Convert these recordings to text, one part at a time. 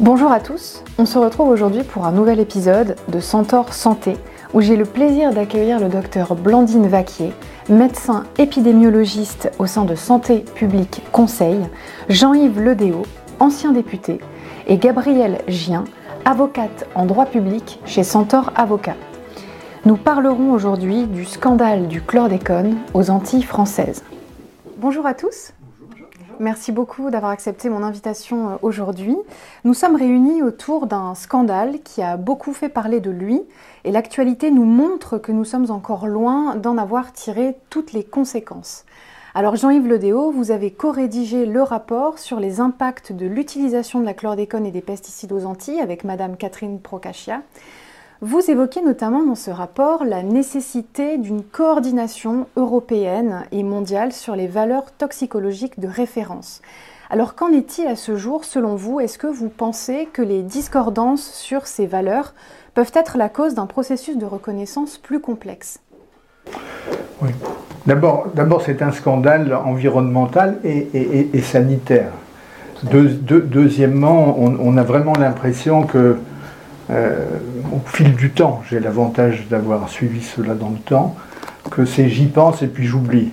Bonjour à tous, on se retrouve aujourd'hui pour un nouvel épisode de Centaure Santé où j'ai le plaisir d'accueillir le docteur Blandine Vaquier, médecin épidémiologiste au sein de Santé publique Conseil, Jean-Yves Ledéo, ancien député, et Gabrielle Gien, avocate en droit public chez Centaure Avocat. Nous parlerons aujourd'hui du scandale du chlordécone aux Antilles françaises. Bonjour à tous. Merci beaucoup d'avoir accepté mon invitation euh, aujourd'hui. Nous sommes réunis autour d'un scandale qui a beaucoup fait parler de lui et l'actualité nous montre que nous sommes encore loin d'en avoir tiré toutes les conséquences. Alors Jean-Yves Ledéo, vous avez co-rédigé le rapport sur les impacts de l'utilisation de la chlordécone et des pesticides aux Antilles avec Madame Catherine Procaccia. Vous évoquez notamment dans ce rapport la nécessité d'une coordination européenne et mondiale sur les valeurs toxicologiques de référence. Alors qu'en est-il à ce jour selon vous? Est-ce que vous pensez que les discordances sur ces valeurs peuvent être la cause d'un processus de reconnaissance plus complexe? Oui. D'abord, c'est un scandale environnemental et, sanitaire. deuxièmement, on, a vraiment l'impression que au fil du temps, j'ai l'avantage d'avoir suivi cela dans le temps, que c'est j'y pense et puis j'oublie.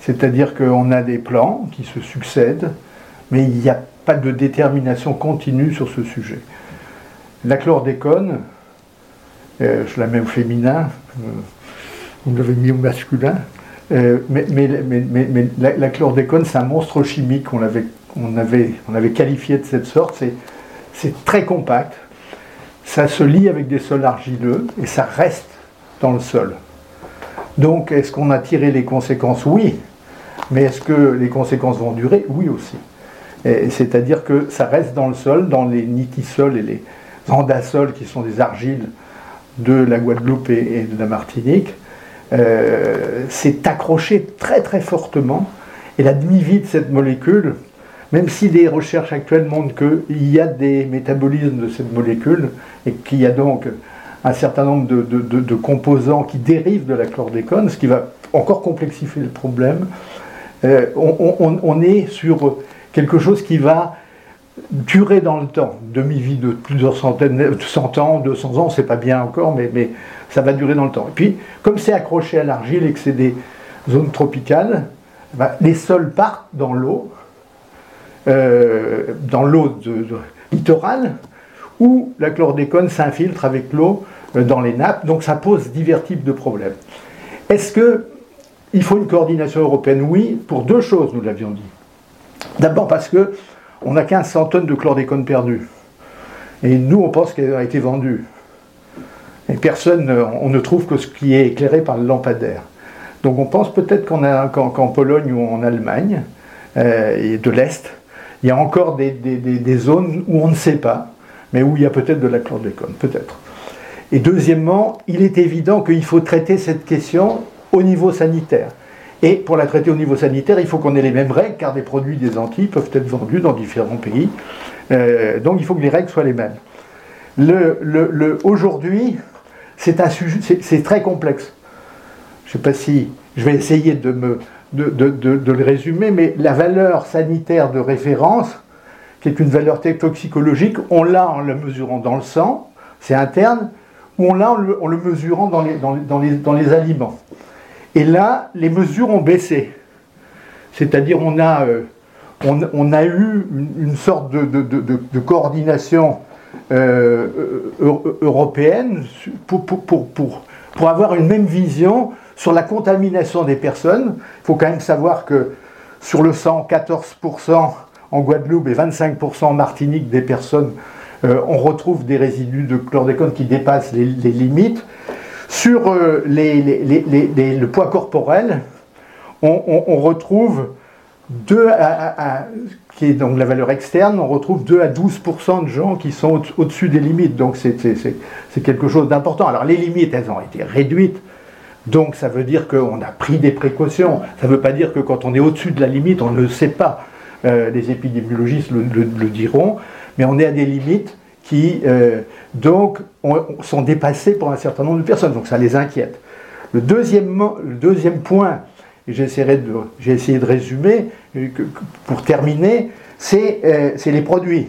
C'est-à-dire qu'on a des plans qui se succèdent, mais il n'y a pas de détermination continue sur ce sujet. La chlordécone, euh, je la mets au féminin, euh, vous l'avez mis au masculin, mais, la, chlordécone, c'est un monstre chimique, on, avait, on avait qualifié de cette sorte, c'est très compact, ça se lie avec des sols argileux et ça reste dans le sol. Donc, est-ce qu'on a tiré les conséquences? Oui. Mais est-ce que les conséquences vont durer? Oui aussi. C'est-à-dire que ça reste dans le sol, dans les nitisols et les andasols qui sont des argiles de la Guadeloupe et, de la Martinique. Euh, c'est accroché très très fortement. Et la demi-vie de cette molécule, même si les recherches actuelles montrent qu'il y a des métabolismes de cette molécule et qu'il y a donc un certain nombre de, composants qui dérivent de la chlordécone, ce qui va encore complexifier le problème, euh, on, est sur quelque chose qui va durer dans le temps, demi-vie de plusieurs centaines, de 100 ans, 200 ans, c'est pas bien encore, mais, mais, ça va durer dans le temps. Et puis, comme c'est accroché à l'argile et que c'est des zones tropicales, ben, les sols partent dans l'eau, euh, dans l'eau littorale, où la chlordécone s'infiltre avec l'eau euh, dans les nappes, donc ça pose divers types de problèmes. Est-ce qu'il faut une coordination européenne? Oui, pour deux choses, nous l'avions dit. D'abord parce que on a 1500 tonnes de chlordécone perdues. Et nous, on pense qu'elle a été vendue. Et personne, on ne trouve que ce qui est éclairé par le lampadaire. Donc on pense peut-être qu'en Pologne ou en Allemagne, euh, et de l'Est, il y a encore des, zones où on ne sait pas, mais où il y a peut-être de la chlordécone, peut-être. Et deuxièmement, il est évident qu'il faut traiter cette question au niveau sanitaire. Et pour la traiter au niveau sanitaire, il faut qu'on ait les mêmes règles, car des produits des Antilles peuvent être vendus dans différents pays. Euh, donc il faut que les règles soient les mêmes. Aujourd'hui, c'est un sujet, c'est très complexe. Je ne sais pas si je vais essayer de me, de, le résumer, mais la valeur sanitaire de référence, qui est une valeur toxicologique, on l'a en le mesurant dans le sang, c'est interne, ou on l'a en le, mesurant dans les, aliments. Et là, les mesures ont baissé. C'est-à-dire on a, euh, eu une, sorte de, coordination européenne pour, avoir une même vision sur la contamination des personnes, il faut quand même savoir que sur le sang, 14% en Guadeloupe et 25% en Martinique des personnes, euh, on retrouve des résidus de chlordécone qui dépassent les, limites. Sur euh, le poids corporel, on, retrouve 2 à, valeur externe, on retrouve 2 à 12% de gens qui sont au-dessus des limites. Donc c'est quelque chose d'important. Alors les limites, elles ont été réduites donc ça veut dire qu'on a pris des précautions. Ça ne veut pas dire que quand on est au-dessus de la limite, on ne le sait pas. Euh, les épidémiologistes le, diront, mais on est à des limites qui euh, donc sont dépassées pour un certain nombre de personnes. Donc ça les inquiète. Le deuxième, point, et j'ai essayé de résumer pour terminer, c'est les produits.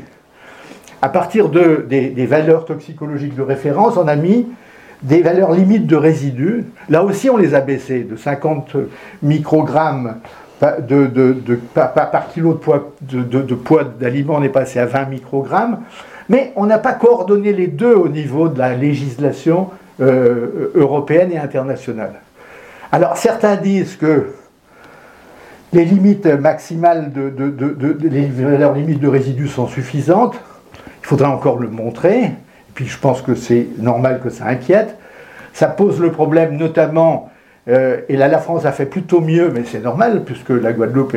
à partir de, des, des, valeurs toxicologiques de référence, on a mis des valeurs limites de résidus. Là aussi, on les a baissées de 50 microgrammes par, kilo de poids, de, poids d'aliment, on est passé à 20 microgrammes. Mais on n'a pas coordonné les deux au niveau de la législation euh, européenne et internationale. Alors certains disent que les limites maximales de, les valeurs limites de résidus sont suffisantes. Il faudrait encore le montrer. Puis je pense que c'est normal que ça inquiète. Ça pose le problème notamment, euh, et là la France a fait plutôt mieux, mais c'est normal, puisque la Guadeloupe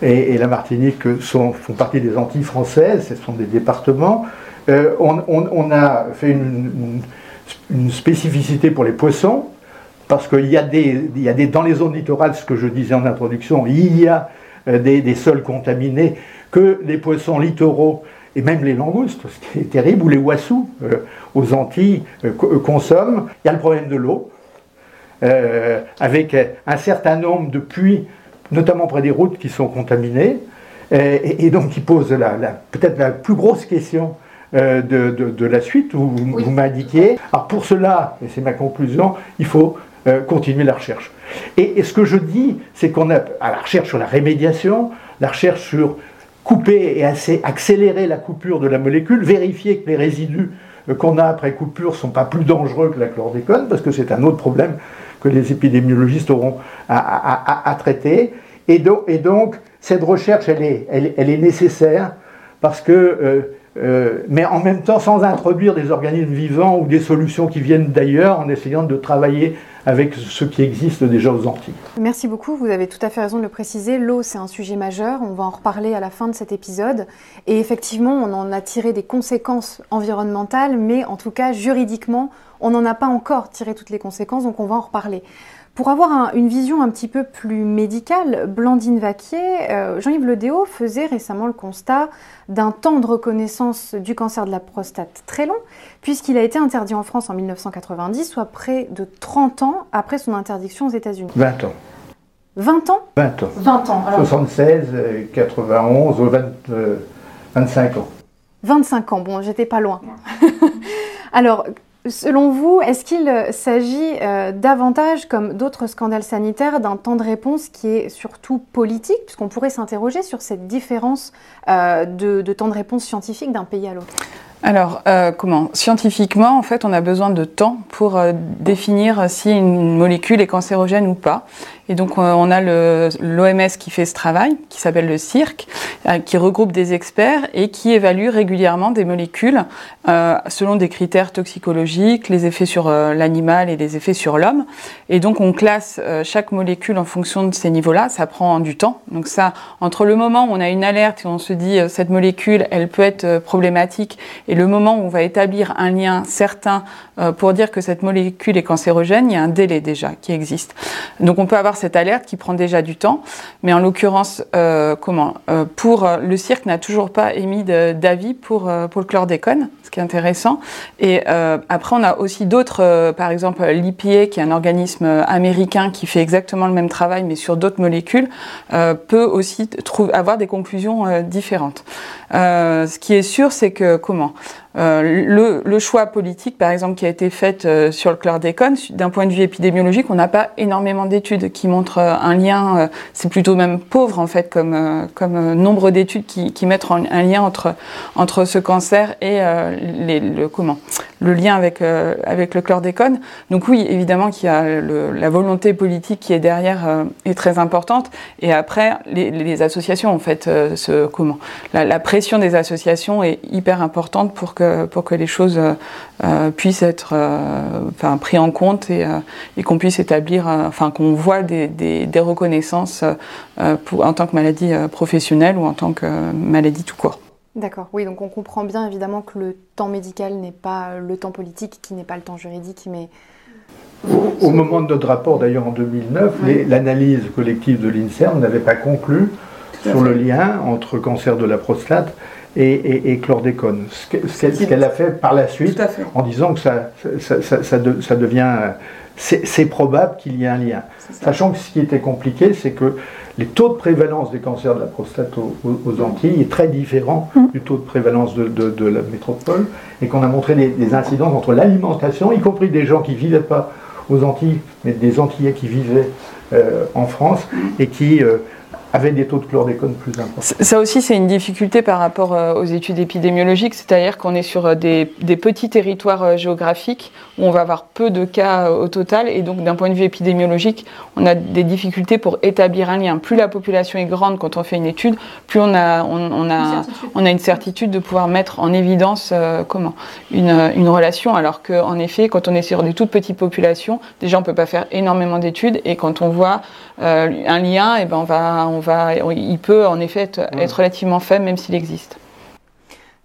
et, la Martinique font partie des Antilles françaises, ce sont des départements. Euh, on, a fait une, spécificité pour les poissons, parce qu'il y, a des, il y a des, dans les zones littorales, ce que je disais en introduction, il y a euh, des, sols contaminés que les poissons littoraux et même les langoustes, ce qui est terrible, ou les oiseaux euh, aux Antilles consomment. Il y a le problème de l'eau, avec un certain nombre de puits, notamment près des routes, qui sont contaminés, et, donc qui pose peut-être la plus grosse question euh, de, la suite, où vous m'indiquiez. Alors pour cela, et c'est ma conclusion, il faut euh, continuer la recherche. Et, ce que je dis, c'est qu'on a à la recherche sur la rémédiation, la recherche sur couper et accélérer la coupure de la molécule, vérifier que les résidus euh, qu'on a après coupure ne sont pas plus dangereux que la chlordécone, parce que c'est un autre problème que les épidémiologistes auront à, traiter. Et donc, et donc, cette recherche, elle est, elle, elle est nécessaire parce que euh, mais en même temps sans introduire des organismes vivants ou des solutions qui viennent d'ailleurs, en essayant de travailler avec ce qui existe déjà aux Antilles. Merci beaucoup, vous avez tout à fait raison de le préciser. L'eau, c'est un sujet majeur, on va en reparler à la fin de cet épisode. Et effectivement, on en a tiré des conséquences environnementales, mais en tout cas, juridiquement, on n'en a pas encore tiré toutes les conséquences, donc on va en reparler. Pour avoir une vision un petit peu plus médicale, Blandine Vaquier, euh, Jean-Yves Ledéo faisait récemment le constat d'un temps de reconnaissance du cancer de la prostate très long, puisqu'il a été interdit en France en 1990, soit près de 30 ans après son interdiction aux États-Unis. 20 ans. 20 ans? 20 ans. 20 ans. 76, 91, 25 ans. 25 ans, bon, j'étais pas loin. Alors, Selon vous, est-ce qu'il euh, s'agit euh, davantage, comme d'autres scandales sanitaires, d'un temps de réponse qui est surtout politique, puisqu'on pourrait s'interroger sur cette différence euh, de, temps de réponse scientifique d'un pays à l'autre. Alors, comment? Scientifiquement, en fait, on a besoin de temps pour définir si une molécule est cancérogène ou pas. Et donc, euh, on a l'OMS qui fait ce travail, qui s'appelle le CIRC, euh, qui regroupe des experts et qui évalue régulièrement des molécules euh, selon des critères toxicologiques, les effets sur l'animal et les effets sur l'homme. Et donc, on classe chaque molécule en fonction de ces niveaux-là. Ça prend du temps. Donc, ça, entre le moment où on a une alerte et on se dit cette molécule, elle peut être problématique, et le moment où on va établir un lien certain pour dire que cette molécule est cancérogène, il y a un délai déjà qui existe. Donc, on peut avoir cette alerte qui prend déjà du temps. Mais en l'occurrence, euh, comment euh, Pour euh, le cirque n'a toujours pas émis d'avis pour, pour le chlordécone, ce qui est intéressant. Et après, on a aussi d'autres, par exemple l'IPA, qui est un organisme américain qui fait exactement le même travail, mais sur d'autres molécules, peut aussi avoir des conclusions différentes. ce qui est sûr, c'est que comment euh, le, choix politique, par exemple, qui a été fait euh, sur le chlordécone, d'un point de vue épidémiologique, on n'a pas énormément d'études qui montrent euh, un lien. c'est plutôt même pauvre en fait, comme, comme nombre d'études qui, qui, mettent un lien entre, entre ce cancer et les, le comment le lien avec avec le chlordécone. Donc oui, évidemment qu'il y a la volonté politique qui est derrière est très importante. Et après, les, les associations en fait, ce comment la, la pression des associations est hyper importante pour que pour que les choses euh, puissent être euh, enfin, pris en compte et, euh, et qu'on puisse établir, enfin qu'on voit des, des, reconnaissances pour, en tant que maladie professionnelle ou en tant que maladie tout court. D'accord, oui, donc on comprend bien évidemment que le temps médical n'est pas le temps politique, qui n'est pas le temps juridique, mais... Au, moment de notre rapport, d'ailleurs en 2009, l'analyse collective de l'INSERM n'avait pas conclu sur le lien entre cancer de la prostate et, chlordécone. Ce qu'elle a fait par la suite en disant que ça, ça, devient. C'est probable qu'il y ait un lien. Sachant que ce qui était compliqué, c'est que les taux de prévalence des cancers de la prostate aux, Antilles est très différent mm. du taux de prévalence de, la métropole, et qu'on a montré des, incidences entre l'alimentation, y compris des gens qui ne vivaient pas aux Antilles, mais des Antillais qui vivaient euh, en France, et qui euh, avec des taux de chlordécone plus importants. Ça aussi, c'est une difficulté par rapport euh, aux études épidémiologiques, c'est-à-dire qu'on est sur euh, des, petits territoires euh, géographiques où on va avoir peu de cas au total, et donc d'un point de vue épidémiologique, on a des difficultés pour établir un lien. Plus la population est grande quand on fait une étude, plus on a, on, a, on a une certitude de pouvoir mettre en évidence comment une, une, relation, alors qu'en effet, quand on est sur des toutes petites populations, déjà on ne peut pas faire énormément d'études, et quand on voit un lien, et eh ben on va, on il peut en effet être, être relativement faible même s'il existe.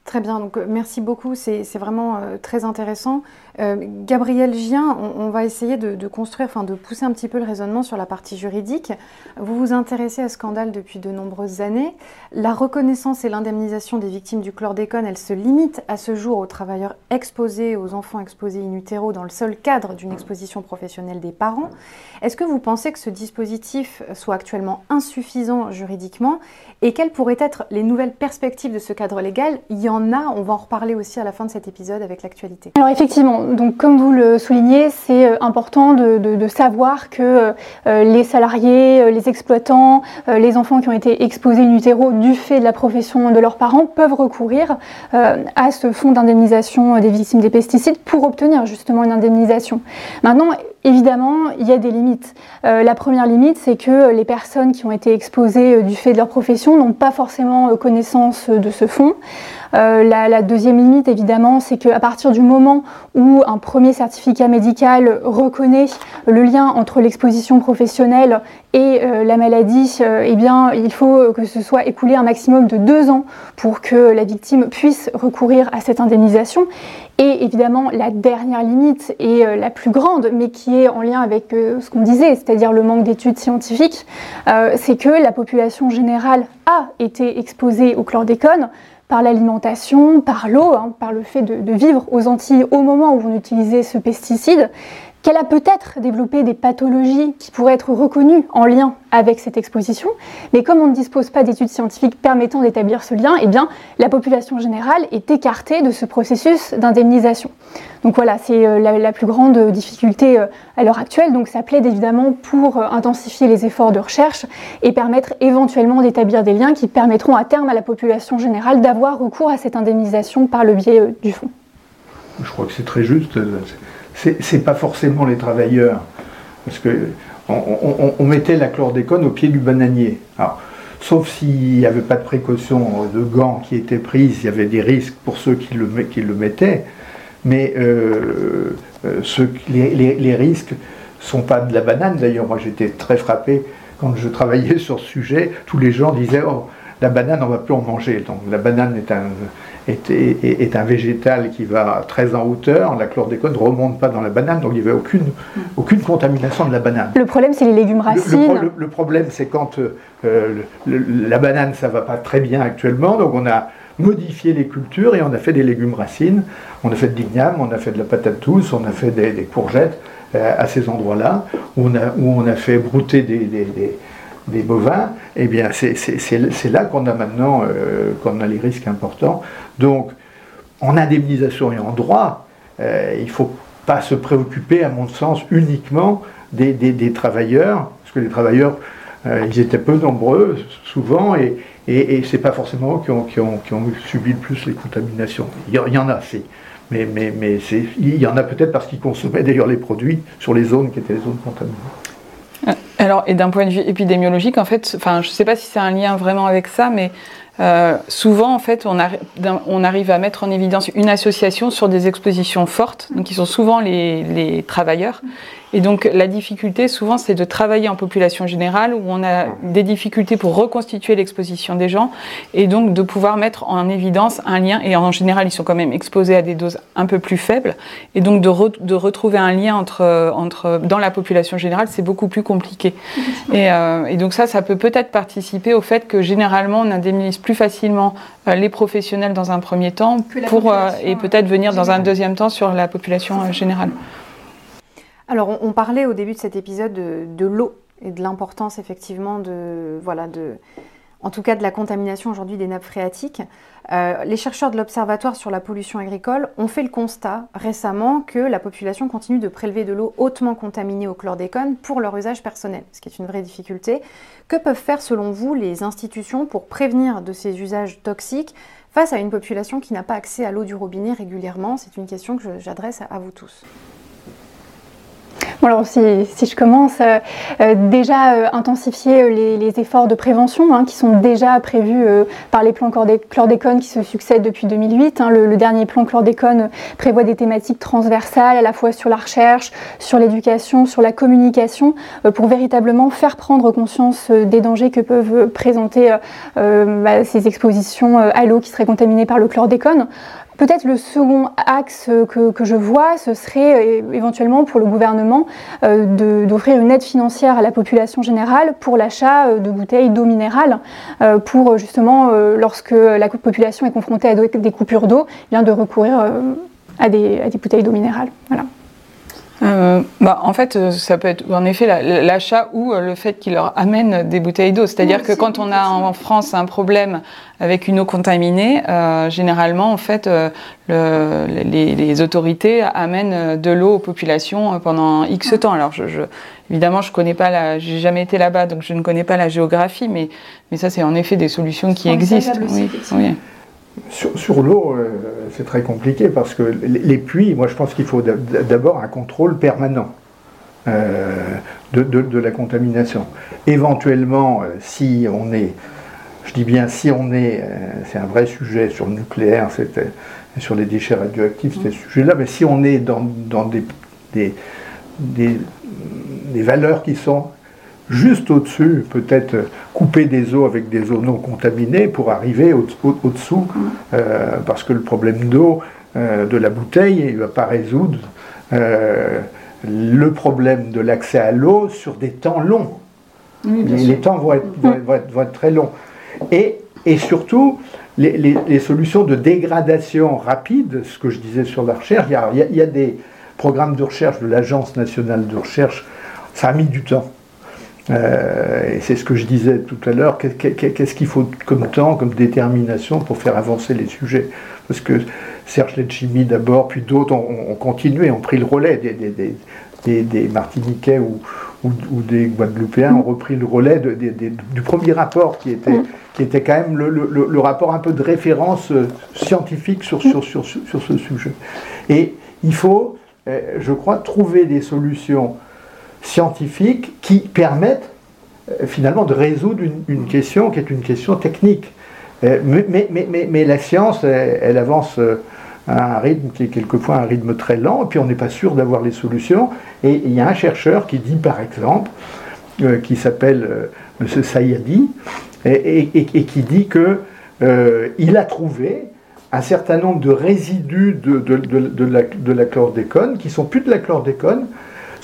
Très bien, donc euh, merci beaucoup, c'est vraiment euh, très intéressant. Euh, Gabriel Gien, on, va essayer de, construire, enfin de pousser un petit peu le raisonnement sur la partie juridique. Vous vous intéressez à ce scandale depuis de nombreuses années. La reconnaissance et l'indemnisation des victimes du chlordécone, elle se limite à ce jour aux travailleurs exposés, aux enfants exposés in utero dans le seul cadre d'une exposition professionnelle des parents. Est-ce que vous pensez que ce dispositif soit actuellement insuffisant juridiquement et quelles pourraient être les nouvelles perspectives de ce cadre légal? Il y en a, on va en reparler aussi à la fin de cet épisode avec l'actualité. Alors effectivement, donc comme vous le soulignez, c'est euh, important de, savoir que euh, les salariés, euh, les exploitants, les enfants qui ont été exposés in utero du fait de la profession de leurs parents peuvent recourir à ce fonds d'indemnisation des victimes des pesticides pour obtenir justement une indemnisation. Maintenant, Évidemment, il y a des limites. Euh, la première limite, c'est que les personnes qui ont été exposées euh, du fait de leur profession n'ont pas forcément euh, connaissance de ce fonds. La, deuxième limite, évidemment, c'est qu'à partir du moment où un premier certificat médical reconnaît le lien entre l'exposition professionnelle et la maladie, eh bien, il faut que ce soit écoulé un maximum de deux ans pour que la victime puisse recourir à cette indemnisation. Et évidemment, la dernière limite et euh, la plus grande, mais qui est en lien avec euh, ce qu'on disait, c'est-à-dire le manque d'études scientifiques, euh, c'est que la population générale a été exposée au chlordécone par l'alimentation, par l'eau, hein, par le fait de, vivre aux Antilles au moment où on utilisait ce pesticide, qu'elle a peut-être développé des pathologies qui pourraient être reconnues en lien avec cette exposition, mais comme on ne dispose pas d'études scientifiques permettant d'établir ce lien, eh bien, la population générale est écartée de ce processus d'indemnisation. Donc voilà, c'est euh, la, plus grande difficulté euh, à l'heure actuelle. Donc ça plaide évidemment pour euh, intensifier les efforts de recherche et permettre éventuellement d'établir des liens qui permettront à terme à la population générale d'avoir recours à cette indemnisation par le biais du fonds. Je crois que c'est très juste c'est pas forcément les travailleurs. Parce que on, mettait la chlordécone au pied du bananier. sauf s'il n'y avait pas de précaution de gants qui étaient prises, il y avait des risques pour ceux qui le, mettaient. Mais euh, euh, les, les, risques ne sont pas de la banane. D'ailleurs, moi j'étais très frappé quand je travaillais sur ce sujet. Tous les gens disaient Oh, la banane, on ne va plus en manger. Donc la banane est un, est, un végétal qui va très en hauteur, la chlordécone ne remonte pas dans la banane, donc il n'y avait aucune, aucune contamination de la banane. Le problème, c'est les légumes racines. Le, problème, c'est quand euh, la banane, ça ne va pas très bien actuellement, donc on a modifié les cultures et on a fait des légumes racines, on a fait de l'igname, on a fait de la patate douce, on a fait des, courgettes euh, à ces endroits-là, où, où, on a fait brouter des, des bovins, eh bien c'est là qu'on a maintenant euh, les risques importants. Donc en indemnisation et en droit, euh, il ne faut pas se préoccuper, à mon sens, uniquement des, travailleurs, parce que les travailleurs, euh, ils étaient peu nombreux souvent, et, ce n'est pas forcément eux qui ont, qui, ont, subi le plus les contaminations. Il y, en a, c'est. Mais il y en a peut-être parce qu'ils consommaient d'ailleurs les produits sur les zones qui étaient les zones contaminées. Alors, et d'un point de vue épidémiologique, en fait, enfin, je ne sais pas si c'est un lien vraiment avec ça, mais euh, souvent, en fait, on, arrive à mettre en évidence une association sur des expositions fortes, donc qui sont souvent les, travailleurs. Et donc la difficulté souvent c'est de travailler en population générale où on a des difficultés pour reconstituer l'exposition des gens et donc de pouvoir mettre en évidence un lien et en général ils sont quand même exposés à des doses un peu plus faibles et donc de, de retrouver un lien entre, entre dans la population générale c'est beaucoup plus compliqué. Et, euh, et, donc ça ça peut peut-être participer au fait que généralement on indemnise plus facilement euh, les professionnels dans un premier temps pour, euh, et peut-être venir dans un deuxième temps sur la population générale. Alors, on, parlait au début de cet épisode de, l'eau et de l'importance effectivement de, voilà, de, en tout cas de la contamination aujourd'hui des nappes phréatiques. Euh, les chercheurs de l'Observatoire sur la pollution agricole ont fait le constat récemment que la population continue de prélever de l'eau hautement contaminée au chlordécone pour leur usage personnel, ce qui est une vraie difficulté. Que peuvent faire selon vous les institutions pour prévenir de ces usages toxiques face à une population qui n'a pas accès à l'eau du robinet régulièrement? C'est une question que j'adresse à vous tous alors si, je commence, euh, euh, déjà euh, intensifier les, efforts de prévention hein, qui sont déjà prévus par les plans chlordécone qui se succèdent depuis 2008. Hein. le, dernier plan chlordécone prévoit des thématiques transversales à la fois sur la recherche, sur l'éducation, sur la communication, pour véritablement faire prendre conscience des dangers que peuvent présenter bah, ces expositions à l'eau qui seraient contaminées par le chlordécone. Peut-être le second axe que, je vois, ce serait euh, éventuellement pour le gouvernement euh, d'offrir une aide financière à la population générale pour l'achat euh, de bouteilles d'eau minérale, pour justement, lorsque la population est confrontée à des coupures d'eau, eh bien de recourir à des, à des bouteilles d'eau minérale. Voilà. Euh, bah, en fait, euh, ça peut être en effet l'achat ou euh, le fait qu'ils leur amènent des bouteilles d'eau. C'est-à-dire que quand on a en France un problème avec une eau contaminée, généralement, en fait, les, autorités amènent de l'eau aux populations pendant X temps. Alors, je, évidemment, je connais pas la, j'ai jamais été là-bas, donc je ne connais pas la géographie, mais, mais ça, c'est en effet des solutions qui existent. oui. Sur, l'eau, euh, c'est très compliqué parce que les puits, moi je pense qu'il faut d'abord un contrôle permanent euh, de, la contamination. Éventuellement, euh, si on est, je dis bien si on est, c'est un vrai sujet sur le nucléaire, sur les déchets radioactifs, c'est ce sujet-là, mais si on est dans, des, des valeurs qui sont juste au-dessus, peut-être couper des eaux avec des eaux non contaminées pour arriver au-dessous, euh, parce que le problème d'eau euh, de la bouteille, il ne va pas résoudre euh, le problème de l'accès à l'eau sur des temps longs. les, temps vont être, très longs. Et, et surtout, les, solutions de dégradation rapide, ce que je disais sur la recherche, il y a des programmes de recherche de l'Agence nationale de recherche, ça a mis du temps. Euh, et c'est ce que je disais tout à l'heure, qu'est-ce qu'il faut comme temps, comme détermination pour faire avancer les sujets? Parce que Serge Letchimi d'abord, puis d'autres ont, continué, ont pris le relais, des, Martiniquais ou, des Guadeloupéens ont repris le relais du premier rapport qui était, qui était quand même le, rapport un peu de référence euh, scientifique sur, sur, sur, sur ce sujet. Et il faut, euh, je crois, trouver des solutions scientifiques qui permettent euh, finalement de résoudre une, question qui est une question technique. Euh, mais, mais, mais, la science, elle, avance euh, à un rythme qui est quelquefois un rythme très lent, et puis on n'est pas sûr d'avoir les solutions. Et il y a un chercheur qui dit, par exemple, qui s'appelle M. Sayadi, et, qui dit que il a trouvé un certain nombre de résidus de, de, de, la, de la chlordécone, qui sont plus de la chlordécone,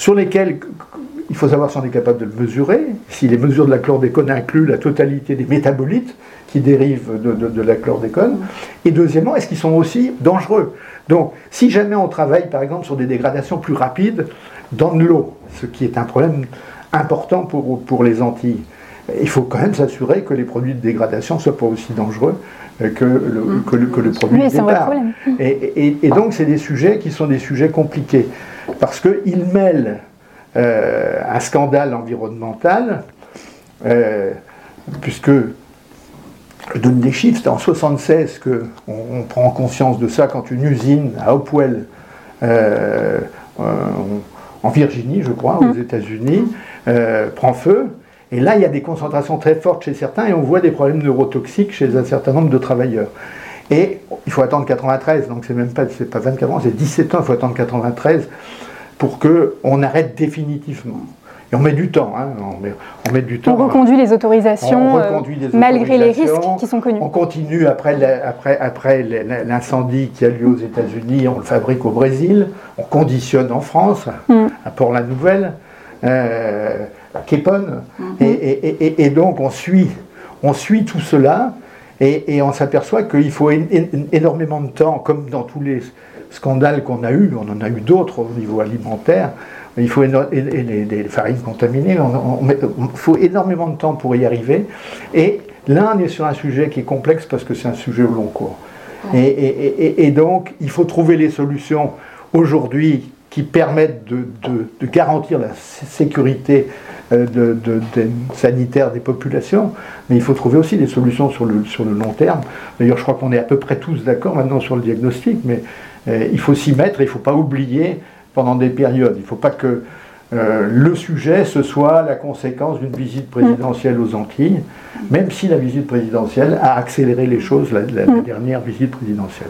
sur lesquels il faut savoir si on est capable de le mesurer, si les mesures de la chlordécone incluent la totalité des métabolites qui dérivent de, la chlordécone, et deuxièmement, est-ce qu'ils sont aussi dangereux? Donc, si jamais on travaille par exemple sur des dégradations plus rapides dans l'eau, ce qui est un problème important pour, pour les Antilles, il faut quand même s'assurer que les produits de dégradation ne soient pas aussi dangereux que le, mm. que le, produit de départ. Et, et, donc, c'est des sujets qui sont des sujets compliqués, parce qu'ils mêlent euh, un scandale environnemental, euh, puisque je donne des chiffres, c'est en 1976 qu'on on prend conscience de ça quand une usine à Hopewell, euh, en Virginie, je crois, aux mmh. États-Unis, prend feu. Et là, il y a des concentrations très fortes chez certains et on voit des problèmes neurotoxiques chez un certain nombre de travailleurs. Et il faut attendre 93, donc c'est même pas, pas 24 ans, c'est 17 ans, il faut attendre 93 pour qu'on arrête définitivement. Et on met du temps, hein, on, met, du temps. On reconduit les autorisations, euh, malgré les risques qui sont connus. On continue après, après, après l'incendie qui a lieu aux États-Unis, on le fabrique au Brésil, on conditionne en France, mm. à Port-la-Nouvelle, euh, à Képon, mm-hmm. et, et, donc on suit, on suit tout cela. Et, on s'aperçoit qu'il faut énormément de temps, comme dans tous les scandales qu'on a eus, on en a eu d'autres au niveau alimentaire, il faut des farines contaminées, il faut énormément de temps pour y arriver. Et là, on est sur un sujet qui est complexe parce que c'est un sujet au long cours. Et, donc, il faut trouver les solutions aujourd'hui qui permettent de, garantir la sécurité euh, de, sanitaire des populations, mais il faut trouver aussi des solutions sur le, sur le long terme. D'ailleurs, je crois qu'on est à peu près tous d'accord maintenant sur le diagnostic, mais euh, il faut s'y mettre, il ne faut pas oublier pendant des périodes. Il ne faut pas que euh, le sujet, ce soit la conséquence d'une visite présidentielle aux Antilles, même si la visite présidentielle a accéléré les choses, la, mm. dernière visite présidentielle.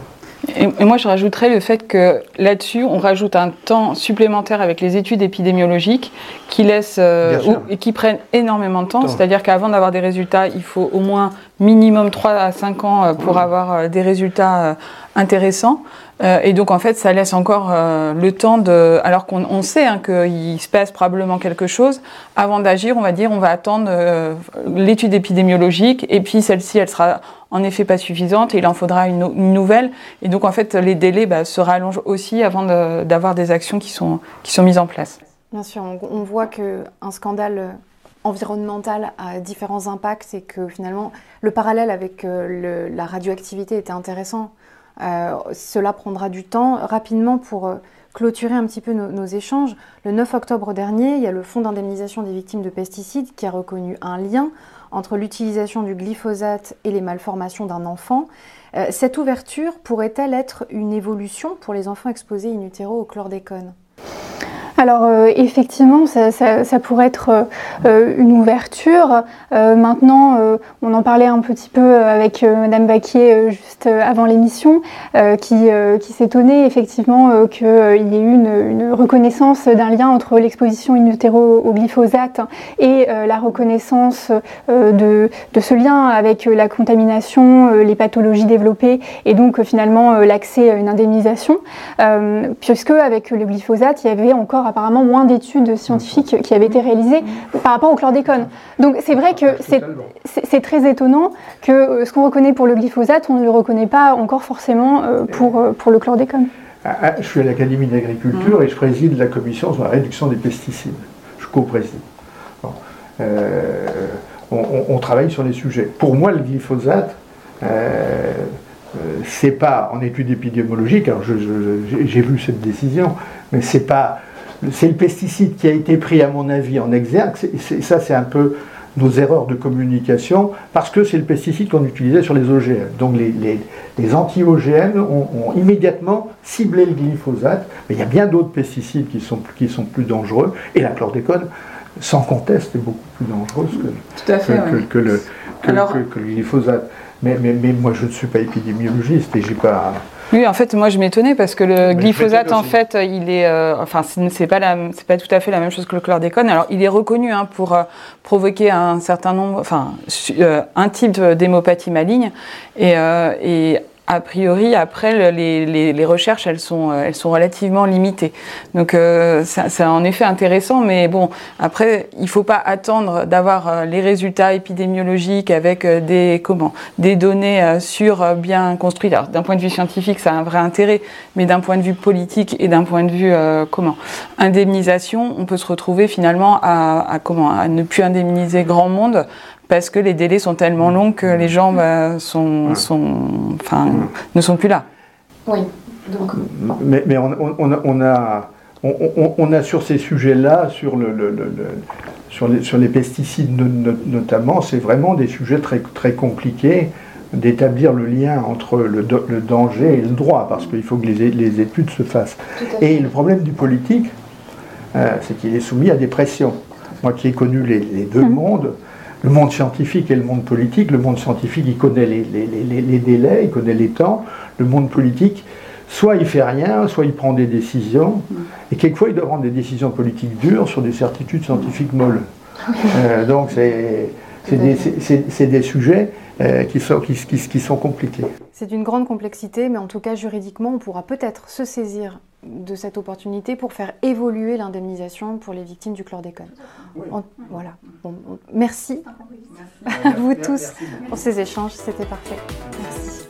Et, moi, je rajouterais le fait que là-dessus, on rajoute un temps supplémentaire avec les études épidémiologiques qui laissent euh, et qui prennent énormément de temps. C'est-à-dire qu'avant d'avoir des résultats, il faut au moins minimum 3 à 5 ans euh, pour avoir des résultats intéressants. Euh, et donc en fait, ça laisse encore euh, le temps de, alors qu'on sait hein, qu'il se passe probablement quelque chose, avant d'agir, on va dire, on va attendre euh, l'étude épidémiologique, et puis celle-ci, elle sera en effet pas suffisante, et il en faudra une, nouvelle. Et donc en fait, les délais bah, se rallongent aussi avant d'avoir des actions qui sont, qui sont mises en place. Bien sûr, on, voit qu'un scandale environnemental a différents impacts et que finalement le parallèle avec la radioactivité était intéressant. Euh, cela prendra du temps. Rapidement, pour euh, clôturer un petit peu nos, échanges, le 9 octobre dernier, il y a le Fonds d'indemnisation des victimes de pesticides qui a reconnu un lien entre l'utilisation du glyphosate et les malformations d'un enfant. Euh, cette ouverture pourrait-elle être une évolution pour les enfants exposés in utero au chlordécone? Alors euh, effectivement, ça, pourrait être euh, une ouverture. Euh, maintenant, on en parlait un petit peu avec Madame Baquier juste avant l'émission, qui, qui s'étonnait effectivement qu'il y ait eu une, reconnaissance d'un lien entre l'exposition in utero au glyphosate et la reconnaissance de, de, ce lien avec la contamination, les pathologies développées et donc finalement l'accès à une indemnisation, puisque avec le glyphosate, il y avait encore apparemment moins d'études scientifiques qui avaient été réalisées par rapport au chlordécone. Donc c'est vrai que c'est très étonnant que euh, ce qu'on reconnaît pour le glyphosate, on ne le reconnaît pas encore forcément euh, pour, euh, pour le chlordécone. Ah, ah, je suis à l'Académie d'agriculture et je préside la commission sur la réduction des pesticides. Je co-préside. on, travaille sur les sujets. Pour moi, le glyphosate, c'est pas en étude épidémiologique, alors j'ai vu cette décision, mais c'est pas c'est le pesticide qui a été pris, à mon avis, en exergue. ça, c'est un peu nos erreurs de communication, parce que c'est le pesticide qu'on utilisait sur les OGM. Donc les, anti-OGM ont, immédiatement ciblé le glyphosate, mais il y a bien d'autres pesticides qui sont, qui sont plus dangereux, et la chlordécone, sans conteste, est beaucoup plus dangereuse que, le, glyphosate. Mais, mais, mais, moi, je ne suis pas épidémiologiste et j'ai pas. Oui, en fait, moi je m'étonnais parce que le glyphosate, en fait, il est, euh, enfin, c'est pas c'est pas tout à fait la même chose que le chlordécone. Alors, il est reconnu hein, pour euh, provoquer un certain nombre, enfin, euh, un type d'hémopathie maligne et, et a priori, après, les, recherches, elles sont, euh, elles sont relativement limitées. Donc, euh, c'est en effet intéressant, mais bon, après, il ne faut pas attendre d'avoir euh, les résultats épidémiologiques avec des, comment, des données sur bien construites. Alors, d'un point de vue scientifique, ça a un vrai intérêt, mais d'un point de vue politique et d'un point de vue, comment, indemnisation, on peut se retrouver finalement à, comment, à ne plus indemniser grand monde parce que les délais sont tellement longs que les gens bah, sont, sont, enfin, ne sont plus là. Oui. Donc... Mais, mais on, on, a, on, a sur ces sujets-là, sur, le, le, sur, les, sur les pesticides notamment, c'est vraiment des sujets très, très compliqués d'établir le lien entre le, le, danger et le droit, parce qu'il faut que les, les, études se fassent. Et le problème du politique, euh, c'est qu'il est soumis à des pressions. Moi qui ai connu les, les deux hum. mondes, le monde scientifique et le monde politique. Le monde scientifique, il connaît les, délais, il connaît les temps. Le monde politique, soit il fait rien, soit il prend des décisions. Et quelquefois, il doit prendre des décisions politiques dures sur des certitudes scientifiques molles. Euh, donc, c'est des, sujets euh, qui, sont, qui, sont compliqués. C'est une grande complexité, mais en tout cas, juridiquement, on pourra peut-être se saisir de cette opportunité pour faire évoluer l'indemnisation pour les victimes du chlordécone. voilà. merci à vous tous pour ces échanges, c'était parfait. Merci.